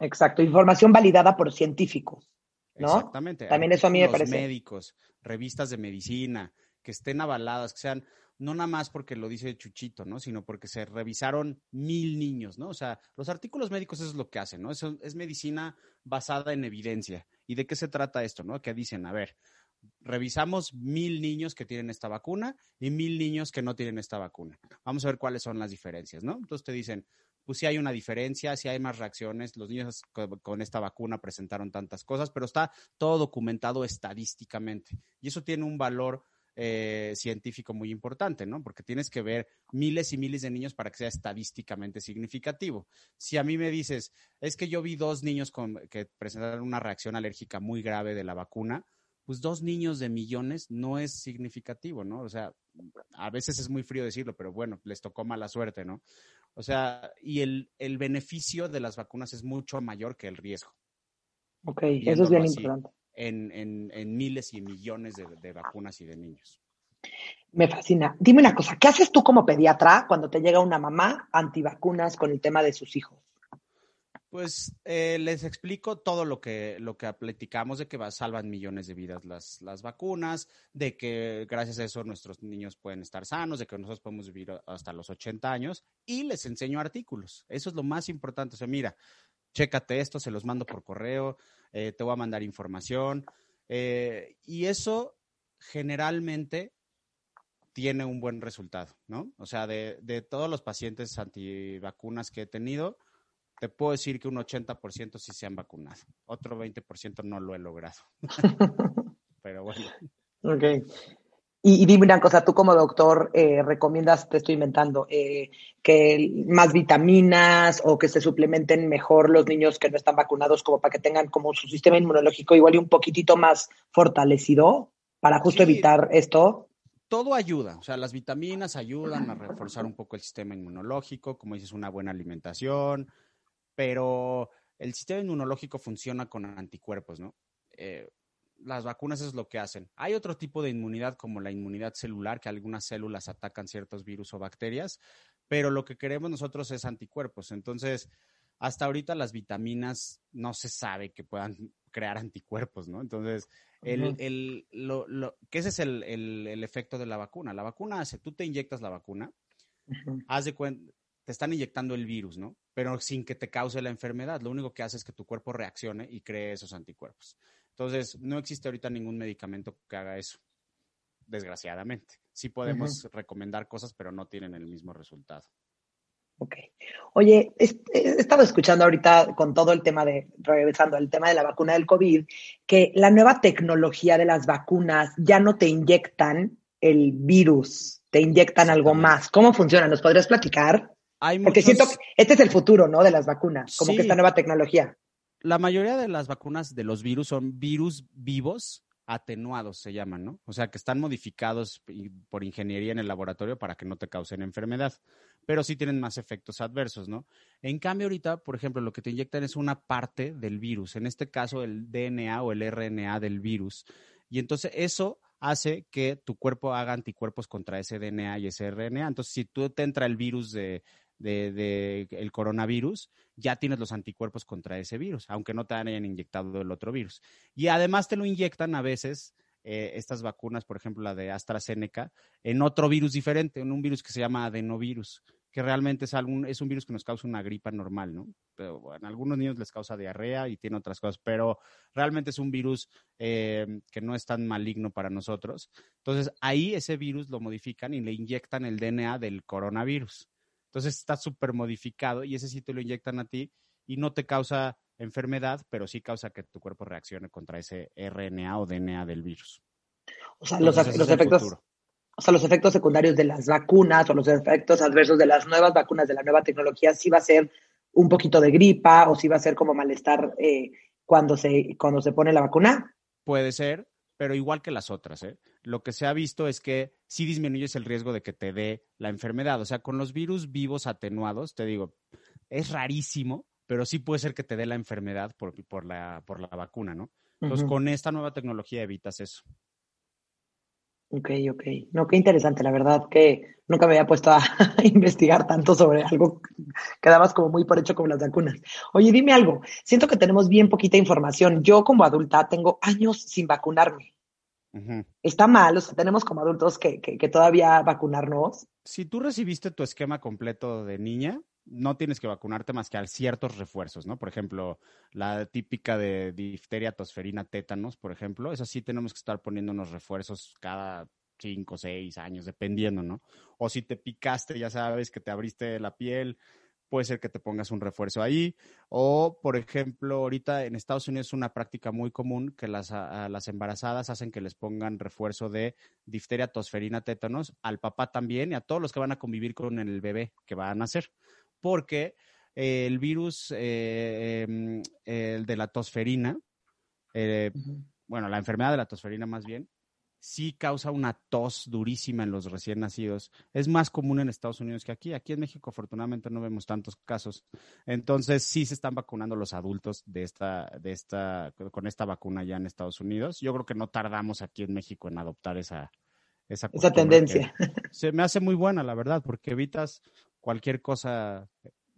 S1: Exacto, información validada por científicos. ¿no?
S2: Exactamente.
S1: También eso a mí me parece.
S2: Médicos, revistas de medicina, que estén avaladas, que sean, no nada más porque lo dice Chuchito, ¿no? Sino porque se revisaron mil niños, ¿no? O sea, los artículos médicos eso es lo que hacen, ¿no? Eso es medicina basada en evidencia. ¿Y de qué se trata esto, no? Que dicen, a ver, revisamos mil niños que tienen esta vacuna y mil niños que no tienen esta vacuna. Vamos a ver cuáles son las diferencias, ¿no? Entonces te dicen, pues sí hay una diferencia, sí hay más reacciones, los niños con esta vacuna presentaron tantas cosas, pero está todo documentado estadísticamente y eso tiene un valor eh, científico muy importante, ¿no? Porque tienes que ver miles y miles de niños para que sea estadísticamente significativo. Si a mí me dices, es que yo vi dos niños que presentaron una reacción alérgica muy grave de la vacuna, pues dos niños de millones no es significativo, ¿no? O sea, a veces es muy frío decirlo, pero bueno, les tocó mala suerte, ¿no? O sea, y el, el beneficio de las vacunas es mucho mayor que el riesgo.
S1: Ok, eso es bien así. importante
S2: en, en, en miles y millones de, de, vacunas y de niños.
S1: Me fascina. Dime una cosa, ¿qué haces tú como pediatra cuando te llega una mamá antivacunas con el tema de sus hijos?
S2: Pues eh, les explico todo lo que, lo que platicamos de que va, salvan millones de vidas las, las vacunas, de que gracias a eso nuestros niños pueden estar sanos, de que nosotros podemos vivir hasta los 80 años y les enseño artículos. Eso es lo más importante. O sea, mira, chécate esto, se los mando por correo, eh, te voy a mandar información. Eh, y eso generalmente tiene un buen resultado, ¿no? O sea, de, de, todos los pacientes antivacunas que he tenido, te puedo decir que un 80% sí se han vacunado. Otro 20% no lo he logrado. Pero bueno.
S1: Ok. Y, y, dime una cosa, tú como doctor, eh, ¿recomiendas, te estoy inventando, eh, que más vitaminas o que se suplementen mejor los niños que no están vacunados como para que tengan como su sistema inmunológico igual y un poquitito más fortalecido para justo sí, evitar esto?
S2: Todo ayuda, o sea, las vitaminas ayudan a reforzar un poco el sistema inmunológico, como dices, una buena alimentación, pero el sistema inmunológico funciona con anticuerpos, ¿no? Eh, las vacunas es lo que hacen. Hay otro tipo de inmunidad como la inmunidad celular, que algunas células atacan ciertos virus o bacterias, pero lo que queremos nosotros es anticuerpos. Entonces, hasta ahorita las vitaminas no se sabe que puedan crear anticuerpos, ¿no? Entonces, el, uh -huh. el, lo, lo, que ese es el, el, el, efecto de la vacuna. La vacuna hace, tú te inyectas la vacuna, uh -huh. haz de cuenta, te están inyectando el virus, ¿no? Pero sin que te cause la enfermedad. Lo único que hace es que tu cuerpo reaccione y cree esos anticuerpos. Entonces, no existe ahorita ningún medicamento que haga eso, desgraciadamente. Sí podemos recomendar cosas, pero no tienen el mismo resultado.
S1: Ok. Oye, he, estado escuchando ahorita con todo el tema de, regresando al tema de la vacuna del COVID, que la nueva tecnología de las vacunas ya no te inyectan el virus, te inyectan algo más. ¿Cómo funciona? ¿Nos podrías platicar? Porque siento que este es el futuro, ¿no? De las vacunas, como que esta nueva tecnología.
S2: La mayoría de las vacunas de los virus son virus vivos atenuados, se llaman, ¿no? O sea, que están modificados por ingeniería en el laboratorio para que no te causen enfermedad, pero sí tienen más efectos adversos, ¿no? En cambio, ahorita, por ejemplo, lo que te inyectan es una parte del virus, en este caso el DNA o el RNA del virus. Y entonces eso hace que tu cuerpo haga anticuerpos contra ese DNA y ese RNA. Entonces, si tú te entra el virus de, de, el coronavirus, ya tienes los anticuerpos contra ese virus, aunque no te hayan inyectado el otro virus. Y además te lo inyectan a veces eh, estas vacunas, por ejemplo la de AstraZeneca, en otro virus diferente, en un virus que se llama adenovirus, que realmente es, algún, es un virus que nos causa una gripa normal, ¿no? Pero en algunos niños les causa diarrea y tiene otras cosas, pero realmente es un virus eh, que no es tan maligno para nosotros. Entonces ahí ese virus lo modifican y le inyectan el DNA del coronavirus. Entonces está súper modificado y ese sí te lo inyectan a ti y no te causa enfermedad, pero sí causa que tu cuerpo reaccione contra ese RNA o DNA del virus.
S1: O sea, los, efectos, o sea, los efectos secundarios de las vacunas o los efectos adversos de las nuevas vacunas de la nueva tecnología sí va a ser un poquito de gripa o sí va a ser como malestar eh, cuando, se, cuando se pone la vacuna.
S2: Puede ser, pero igual que las otras, ¿eh? Lo que se ha visto es que sí disminuyes el riesgo de que te dé la enfermedad. O sea, con los virus vivos atenuados, te digo, es rarísimo, pero sí puede ser que te dé la enfermedad por, por, la, por la vacuna, ¿no? Entonces, con esta nueva tecnología evitas eso.
S1: Ok, ok. No, qué interesante, la verdad que nunca me había puesto a investigar tanto sobre algo que dabas como muy por hecho como las vacunas. Oye, dime algo, siento que tenemos bien poquita información. Yo como adulta tengo años sin vacunarme. Está mal, o sea, tenemos como adultos que, que, que, todavía vacunarnos.
S2: Si tú recibiste tu esquema completo de niña, no tienes que vacunarte más que a ciertos refuerzos, ¿no? Por ejemplo, la típica de difteria, tosferina, tétanos, por ejemplo, eso sí tenemos que estar poniendo unos refuerzos cada cinco, seis años, dependiendo, ¿no? O si te picaste, ya sabes que te abriste la piel, puede ser que te pongas un refuerzo ahí. O, por ejemplo, ahorita en Estados Unidos es una práctica muy común que las, las embarazadas hacen que les pongan refuerzo de difteria, tosferina, tétanos, al papá también y a todos los que van a convivir con el bebé que van a nacer. Porque el virus eh, em, el de la tosferina, eh, bueno, la enfermedad de la tosferina más bien, sí causa una tos durísima en los recién nacidos. Es más común en Estados Unidos que aquí. Aquí en México, afortunadamente, no vemos tantos casos. Entonces, sí se están vacunando los adultos de esta, de esta, con esta vacuna ya en Estados Unidos. Yo creo que no tardamos aquí en México en adoptar esa,
S1: esa, esa tendencia.
S2: Se me hace muy buena, la verdad, porque evitas cualquier cosa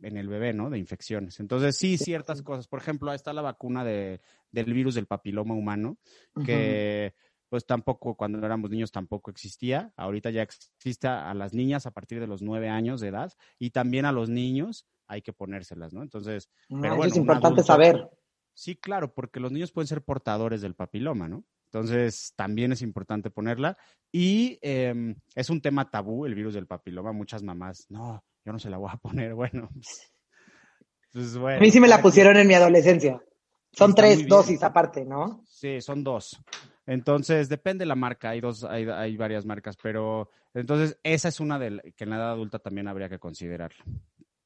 S2: en el bebé, ¿no? De infecciones. Entonces, sí, ciertas cosas. Por ejemplo, ahí está la vacuna de, del virus del papiloma humano, que pues tampoco cuando éramos niños tampoco existía. Ahorita ya existe a las niñas a partir de los nueve años de edad y también a los niños hay que ponérselas, ¿no? Entonces,
S1: pero bueno, es importante saber.
S2: Sí, claro, porque los niños pueden ser portadores del papiloma, ¿no? Entonces, también es importante ponerla. Y em, es un tema tabú el virus del papiloma. Muchas mamás, no, yo no se la voy a poner. Bueno,
S1: pues, bueno a mí sí me la pusieron en mi adolescencia. Son tres dosis aparte, ¿no?
S2: Sí, son dos. Entonces, depende de la marca, hay dos, hay, hay varias marcas, pero entonces esa es una de que en la edad adulta también habría que considerarla.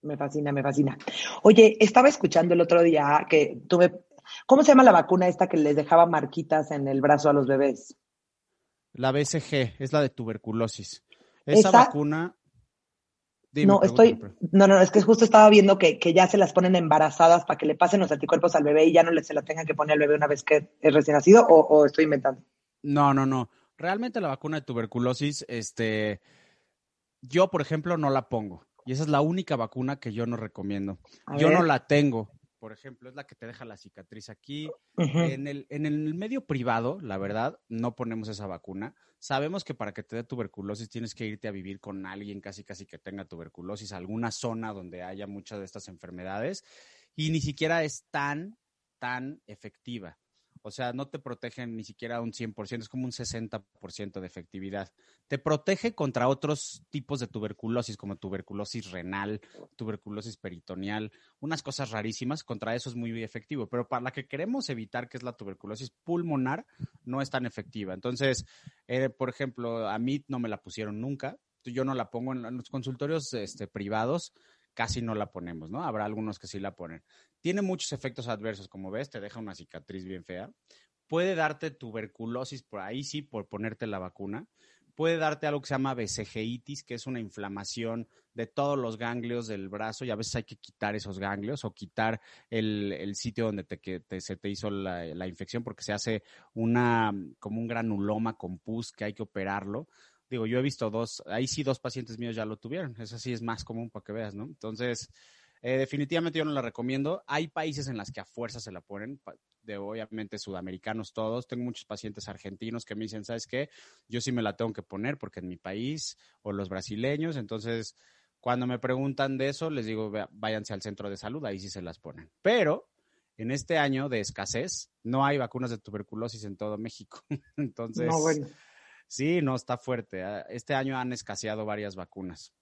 S1: Me fascina, me fascina. Oye, estaba escuchando el otro día que tuve, ¿cómo se llama la vacuna esta que les dejaba marquitas en el brazo a los bebés?
S2: La BCG, es la de tuberculosis. Esa, vacuna
S1: no, estoy, no, no, es que justo estaba viendo que, ya se las ponen embarazadas para que le pasen los anticuerpos al bebé y ya no se la tengan que poner al bebé una vez que es recién nacido o, estoy inventando.
S2: No, no, no. Realmente la vacuna de tuberculosis, este, yo por ejemplo no la pongo y esa es la única vacuna que yo no recomiendo. yo no la tengo por ejemplo, es la que te deja la cicatriz aquí. en, el, en el medio privado, la verdad, no ponemos esa vacuna. Sabemos que para que te dé tuberculosis tienes que irte a vivir con alguien casi casi que tenga tuberculosis, alguna zona donde haya muchas de estas enfermedades y ni siquiera es tan, tan efectiva. O sea, no te protegen ni siquiera un 100%, es como un 60% de efectividad. Te protege contra otros tipos de tuberculosis, como tuberculosis renal, tuberculosis peritoneal, unas cosas rarísimas. Contra eso es muy efectivo, pero para la que queremos evitar, que es la tuberculosis pulmonar, no es tan efectiva. Entonces, eh, por ejemplo, a mí no me la pusieron nunca. Yo no la pongo en los consultorios este, privados casi no la ponemos, ¿no? Habrá algunos que sí la ponen. Tiene muchos efectos adversos, como ves, te deja una cicatriz bien fea. Puede darte tuberculosis por ahí sí, por ponerte la vacuna. Puede darte algo que se llama vesegeitis, que es una inflamación de todos los ganglios del brazo y a veces hay que quitar esos ganglios o quitar el, sitio donde te, se te hizo la, la, infección porque se hace una, como un granuloma con pus que hay que operarlo digo, yo he visto dos, ahí sí dos pacientes míos ya lo tuvieron, eso sí es más común para que veas, ¿no? Entonces, eh, definitivamente yo no la recomiendo. Hay países en las que a fuerza se la ponen, de obviamente sudamericanos todos. Tengo muchos pacientes argentinos que me dicen, ¿sabes qué? Yo sí me la tengo que poner porque en mi país, o los brasileños, entonces cuando me preguntan de eso, les digo, váyanse al centro de salud, ahí sí se las ponen. Pero en este año de escasez, no hay vacunas de tuberculosis en todo México. entonces, no, bueno. Sí, no, está fuerte. Ah, este año han escaseado varias vacunas.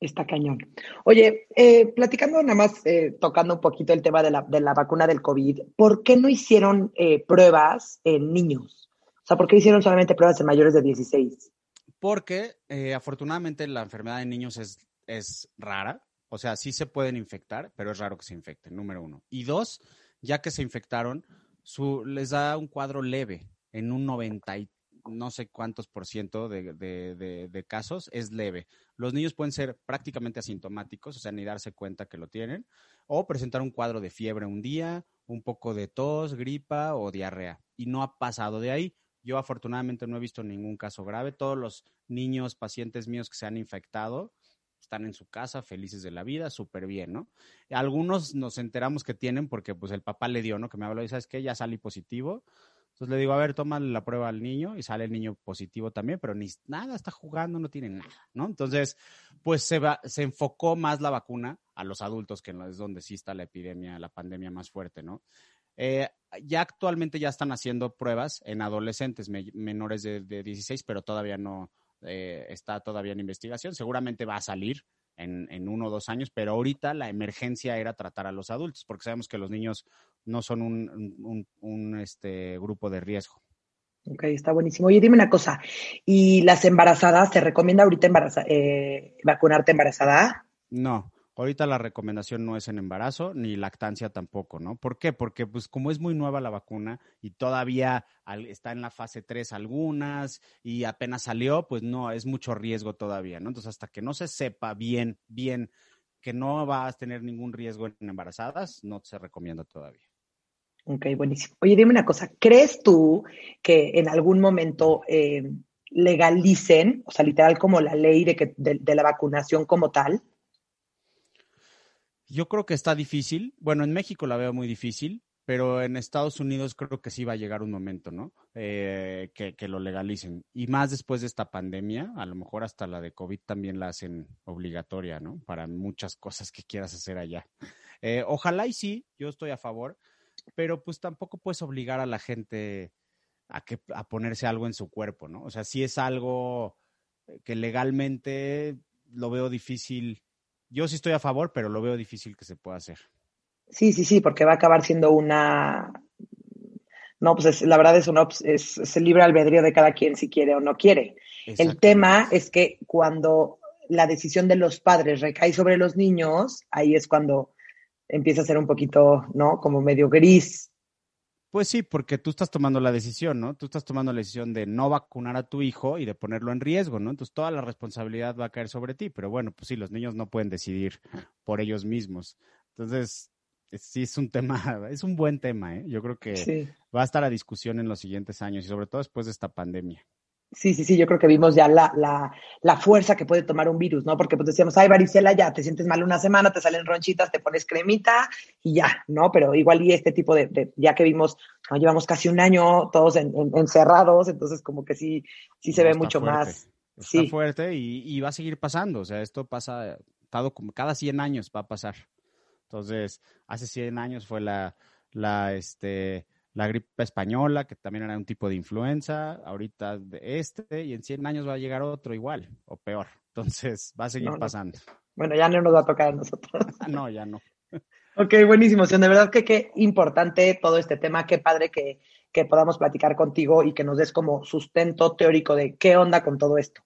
S1: Está cañón. Oye, eh, platicando nada más, eh, tocando un poquito el tema de la, de la, vacuna del COVID, ¿por qué no hicieron eh, pruebas en niños? O sea, ¿por qué hicieron solamente pruebas en mayores de 16?
S2: Porque afortunadamente la enfermedad en niños es, es rara. O sea, sí se pueden infectar, pero es raro que se infecten, número uno. Y dos, ya que se infectaron, su, les da un cuadro leve en un 93 no sé cuántos por ciento de, casos es leve. Los niños pueden ser prácticamente asintomáticos, o sea, ni darse cuenta que lo tienen, o presentar un cuadro de fiebre un día, un poco de tos, gripa o diarrea, y no ha pasado de ahí. Yo afortunadamente no he visto ningún caso grave. Todos los niños, pacientes míos que se han infectado, están en su casa, felices de la vida, súper bien, ¿no? Algunos nos enteramos que tienen porque pues el papá le dio, ¿no? Que me habló y sabes que ya salí positivo, entonces le digo, a ver, toma la prueba al niño y sale el niño positivo también, pero ni nada, está jugando, no tiene nada, ¿no? Entonces, pues se, va, se enfocó más la vacuna a los adultos, que es donde sí está la epidemia, la pandemia más fuerte, ¿no? Eh, ya actualmente ya están haciendo pruebas en adolescentes menores de, 16, pero todavía no eh, está todavía en investigación. Seguramente va a salir en, uno o dos años, pero ahorita la emergencia era tratar a los adultos, porque sabemos que los niños no son un, este, grupo de riesgo.
S1: Ok, está buenísimo. Oye, dime una cosa, ¿y las embarazadas, te recomienda ahorita eh, vacunarte embarazada?
S2: No, Ahorita la recomendación no es en embarazo ni lactancia tampoco, ¿no? ¿Por qué? Porque pues como es muy nueva la vacuna y todavía está en la fase 3 algunas y apenas salió, pues no, es mucho riesgo todavía, ¿no? Entonces hasta que no se sepa bien, bien que no vas a tener ningún riesgo en embarazadas, no se recomienda todavía.
S1: Ok, buenísimo. Oye, dime una cosa, ¿crees tú que en algún momento eh, legalicen, o sea, literal como la ley de, que, de la vacunación como tal?
S2: Yo creo que está difícil. Bueno, en México la veo muy difícil, pero en Estados Unidos creo que sí va a llegar un momento, ¿no? Eh, que, lo legalicen. Y más después de esta pandemia, a lo mejor hasta la de COVID también la hacen obligatoria, ¿no? Para muchas cosas que quieras hacer allá. Eh, ojalá y sí, yo estoy a favor, pero pues tampoco puedes obligar a la gente a, que, a ponerse algo en su cuerpo, ¿no? O sea, si es algo que legalmente lo veo difícil yo sí estoy a favor, pero lo veo difícil que se pueda hacer.
S1: Sí, sí, sí, porque va a acabar siendo una... No, pues la verdad es, una, es, es, el libre albedrío de cada quien si quiere o no quiere. El tema es que cuando la decisión de los padres recae sobre los niños, ahí es cuando empieza a ser un poquito, ¿no? Como medio gris
S2: pues sí, porque tú estás tomando la decisión, ¿no? Tú estás tomando la decisión de no vacunar a tu hijo y de ponerlo en riesgo, ¿no? Entonces toda la responsabilidad va a caer sobre ti, pero bueno, pues sí, los niños no pueden decidir por ellos mismos. Entonces, sí es un tema, es un buen tema, ¿eh? Yo creo que va a estar a discusión en los siguientes años y sobre todo después de esta pandemia.
S1: Sí, sí, sí, yo creo que vimos ya la, la, la, fuerza que puede tomar un virus, ¿no? Porque pues decíamos, ay, varicela, ya, te sientes mal una semana, te salen ronchitas, te pones cremita y ya, ¿no? Pero igual y este tipo de, ya que vimos, llevamos casi un año todos encerrados, entonces como que sí, sí se ve mucho más.
S2: Está fuerte y, y, va a seguir pasando, o sea, esto pasa, como cada 100 años va a pasar. Entonces, hace 100 años fue la, la, este, la gripe española, que también era un tipo de influenza, ahorita de este, y en 100 años va a llegar otro igual o peor. Entonces, va a seguir pasando.
S1: Bueno, ya no nos va a tocar a nosotros.
S2: no, ya no.
S1: Ok, buenísimo. De verdad que qué importante todo este tema, qué padre que, que podamos platicar contigo y que nos des como sustento teórico de qué onda con todo esto.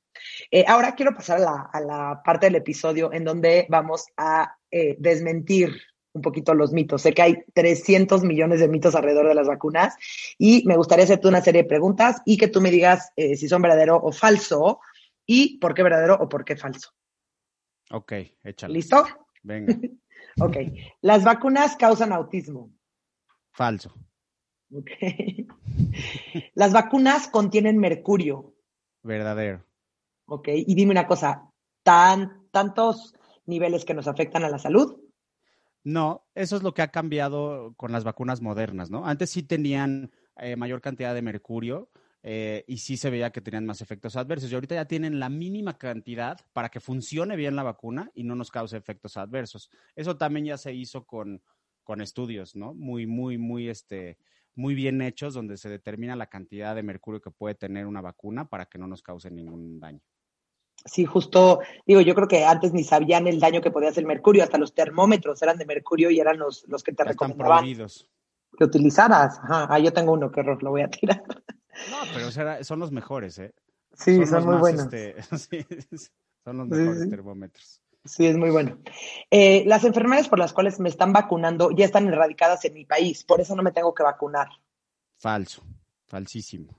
S1: Eh, ahora quiero pasar a la, a la, parte del episodio en donde vamos a eh, desmentir un poquito los mitos. Sé que hay 300 millones de mitos alrededor de las vacunas y me gustaría hacerte una serie de preguntas y que tú me digas eh, si son verdadero o falso y por qué verdadero o por qué falso.
S2: Ok, échale.
S1: ¿Listo?
S2: Venga.
S1: ok. ¿Las vacunas causan autismo?
S2: Falso.
S1: Ok. ¿Las vacunas contienen mercurio?
S2: Verdadero.
S1: Ok. Y dime una cosa, ¿tan, ¿tantos niveles que nos afectan a la salud?
S2: No, eso es lo que ha cambiado con las vacunas modernas, ¿no? Antes sí tenían eh, mayor cantidad de mercurio eh, y sí se veía que tenían más efectos adversos. Y ahorita ya tienen la mínima cantidad para que funcione bien la vacuna y no nos cause efectos adversos. Eso también ya se hizo con, con estudios, ¿no? Muy, muy, muy, este, muy bien hechos donde se determina la cantidad de mercurio que puede tener una vacuna para que no nos cause ningún daño.
S1: Sí, justo, digo, yo creo que antes ni sabían el daño que podía hacer el mercurio, hasta los termómetros eran de mercurio y eran los, los que te recomendaban que utilizaras. Ajá, ah, yo tengo uno, que lo voy a tirar.
S2: No, pero son los mejores, ¿eh?
S1: Sí, son, muy buenos.
S2: Este, son los mejores termómetros.
S1: Sí, es muy bueno. Eh, las enfermedades por las cuales me están vacunando ya están erradicadas en mi país, por eso no me tengo que vacunar.
S2: Falso, falsísimo.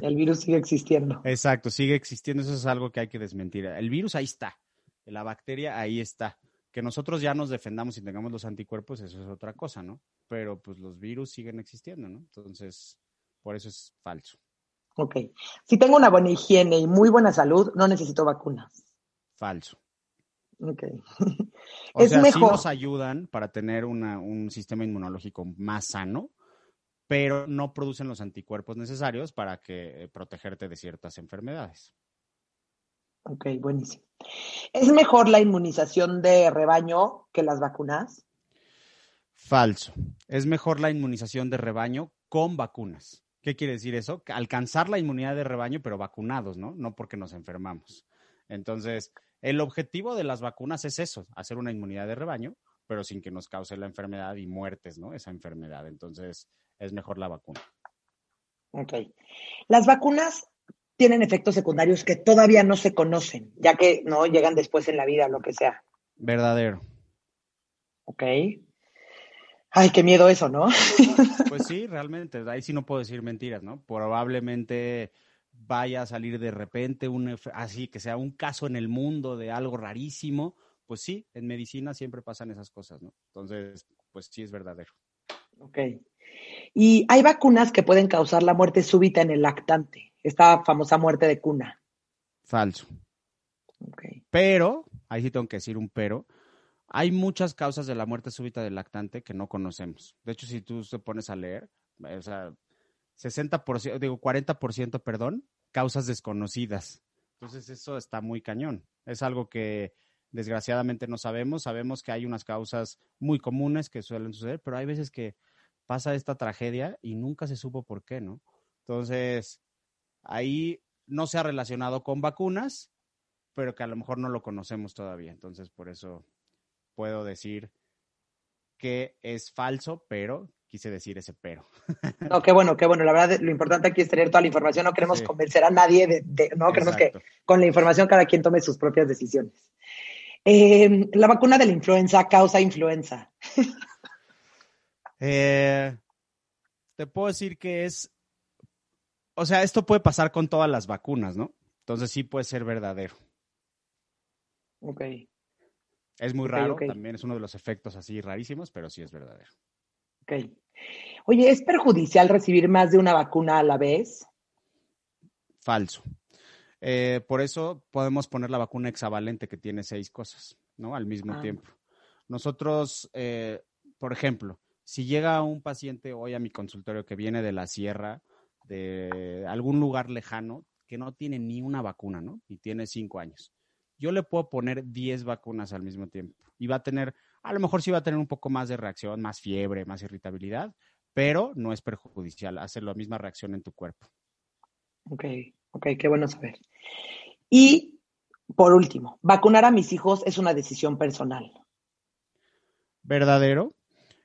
S1: El virus sigue existiendo.
S2: Exacto, sigue existiendo. Eso es algo que hay que desmentir. El virus ahí está. La bacteria ahí está. Que nosotros ya nos defendamos y tengamos los anticuerpos, eso es otra cosa, ¿no? Pero pues los virus siguen existiendo, ¿no? Entonces, por eso es falso.
S1: Ok. Si tengo una buena higiene y muy buena salud, no necesito vacunas.
S2: Falso.
S1: Ok.
S2: o es sea, mejor. sí nos ayudan para tener un sistema inmunológico más sano, pero no producen los anticuerpos necesarios para que eh, protegerte de ciertas enfermedades.
S1: Ok, buenísimo. ¿Es mejor la inmunización de rebaño que las vacunas?
S2: Falso. Es mejor la inmunización de rebaño con vacunas. ¿Qué quiere decir eso? Alcanzar la inmunidad de rebaño, pero vacunados, ¿no? No porque nos enfermamos. Entonces, el objetivo de las vacunas es eso, hacer una inmunidad de rebaño, pero sin que nos cause la enfermedad y muertes, ¿no? Esa enfermedad. Entonces, es mejor la vacuna.
S1: Ok. Las vacunas tienen efectos secundarios que todavía no se conocen, ya que no llegan después en la vida, lo que sea.
S2: Verdadero.
S1: Ok. Ay, qué miedo eso, ¿no?
S2: Pues sí, realmente, ahí sí no puedo decir mentiras, ¿no? Probablemente vaya a salir de repente un así que sea un caso en el mundo de algo rarísimo, pues sí, en medicina siempre pasan esas cosas, ¿no? Entonces, pues sí es verdadero.
S1: Ok. Y hay vacunas que pueden causar la muerte súbita en el lactante, esta famosa muerte de cuna.
S2: Falso. Pero, ahí sí tengo que decir un pero, hay muchas causas de la muerte súbita del lactante que no conocemos. De hecho, si tú te pones a leer, o sea, 60%, digo 40%, perdón, causas desconocidas. Entonces, eso está muy cañón. Es algo que desgraciadamente no sabemos. Sabemos que hay unas causas muy comunes que suelen suceder, pero hay veces que pasa esta tragedia y nunca se supo por qué, ¿no? Entonces, ahí no se ha relacionado con vacunas, pero que a lo mejor no lo conocemos todavía. Entonces, por eso puedo decir que es falso, pero quise decir ese pero.
S1: No, qué bueno, qué bueno. La verdad, lo importante aquí es tener toda la información. No queremos convencer a nadie de, no queremos que con la información cada quien tome sus propias decisiones. Eh, la vacuna de la influenza causa influenza.
S2: Eh, te puedo decir que es, o sea, esto puede pasar con todas las vacunas, ¿no? Entonces sí puede ser verdadero.
S1: Ok.
S2: Es muy raro, también es uno de los efectos así rarísimos, pero sí es verdadero.
S1: Ok. Oye, ¿es perjudicial recibir más de una vacuna a la vez?
S2: Falso. Eh, por eso podemos poner la vacuna hexavalente que tiene seis cosas, ¿no? Al mismo ah. tiempo. Nosotros, eh, por ejemplo, si llega un paciente hoy a mi consultorio que viene de la sierra, de algún lugar lejano, que no tiene ni una vacuna, ¿no? Y tiene cinco años. Yo le puedo poner diez vacunas al mismo tiempo y va a tener, a lo mejor sí va a tener un poco más de reacción, más fiebre, más irritabilidad, pero no es perjudicial, hace la misma reacción en tu cuerpo.
S1: Ok, ok, qué bueno saber. Y por último, vacunar a mis hijos es una decisión personal.
S2: Verdadero.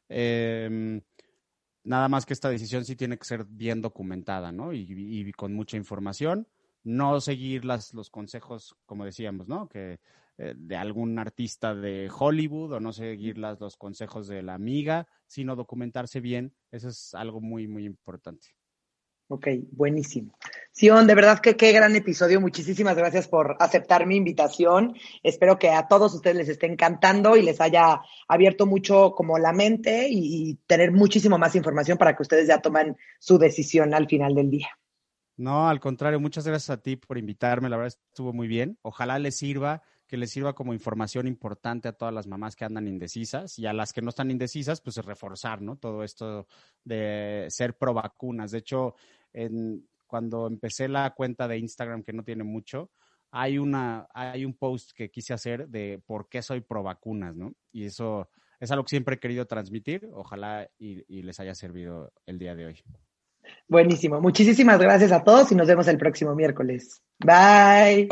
S2: Em, nada más que esta decisión sí tiene que ser bien documentada, ¿no? Y, con mucha información. No seguir las, los consejos, como decíamos, ¿no? Que eh, de algún artista de Hollywood o no seguir las, los consejos de la amiga, sino documentarse bien. Eso es algo muy, muy importante.
S1: Ok, buenísimo. Sion, de verdad que qué gran episodio. Muchísimas gracias por aceptar mi invitación. Espero que a todos ustedes les esté encantando y les haya abierto mucho como la mente y, tener muchísimo más información para que ustedes ya tomen su decisión al final del día.
S2: No, al contrario, muchas gracias a ti por invitarme. La verdad estuvo muy bien. Ojalá les sirva que les sirva como información importante a todas las mamás que andan indecisas y a las que no están indecisas, pues reforzar, ¿no? Todo esto de ser pro vacunas. De hecho, en, cuando empecé la cuenta de Instagram, que no tiene mucho, hay, una, hay un post que quise hacer de por qué soy pro vacunas, ¿no? Y eso es algo que siempre he querido transmitir. Ojalá y, y les haya servido el día de hoy.
S1: Buenísimo. Muchísimas gracias a todos y nos vemos el próximo miércoles. Bye.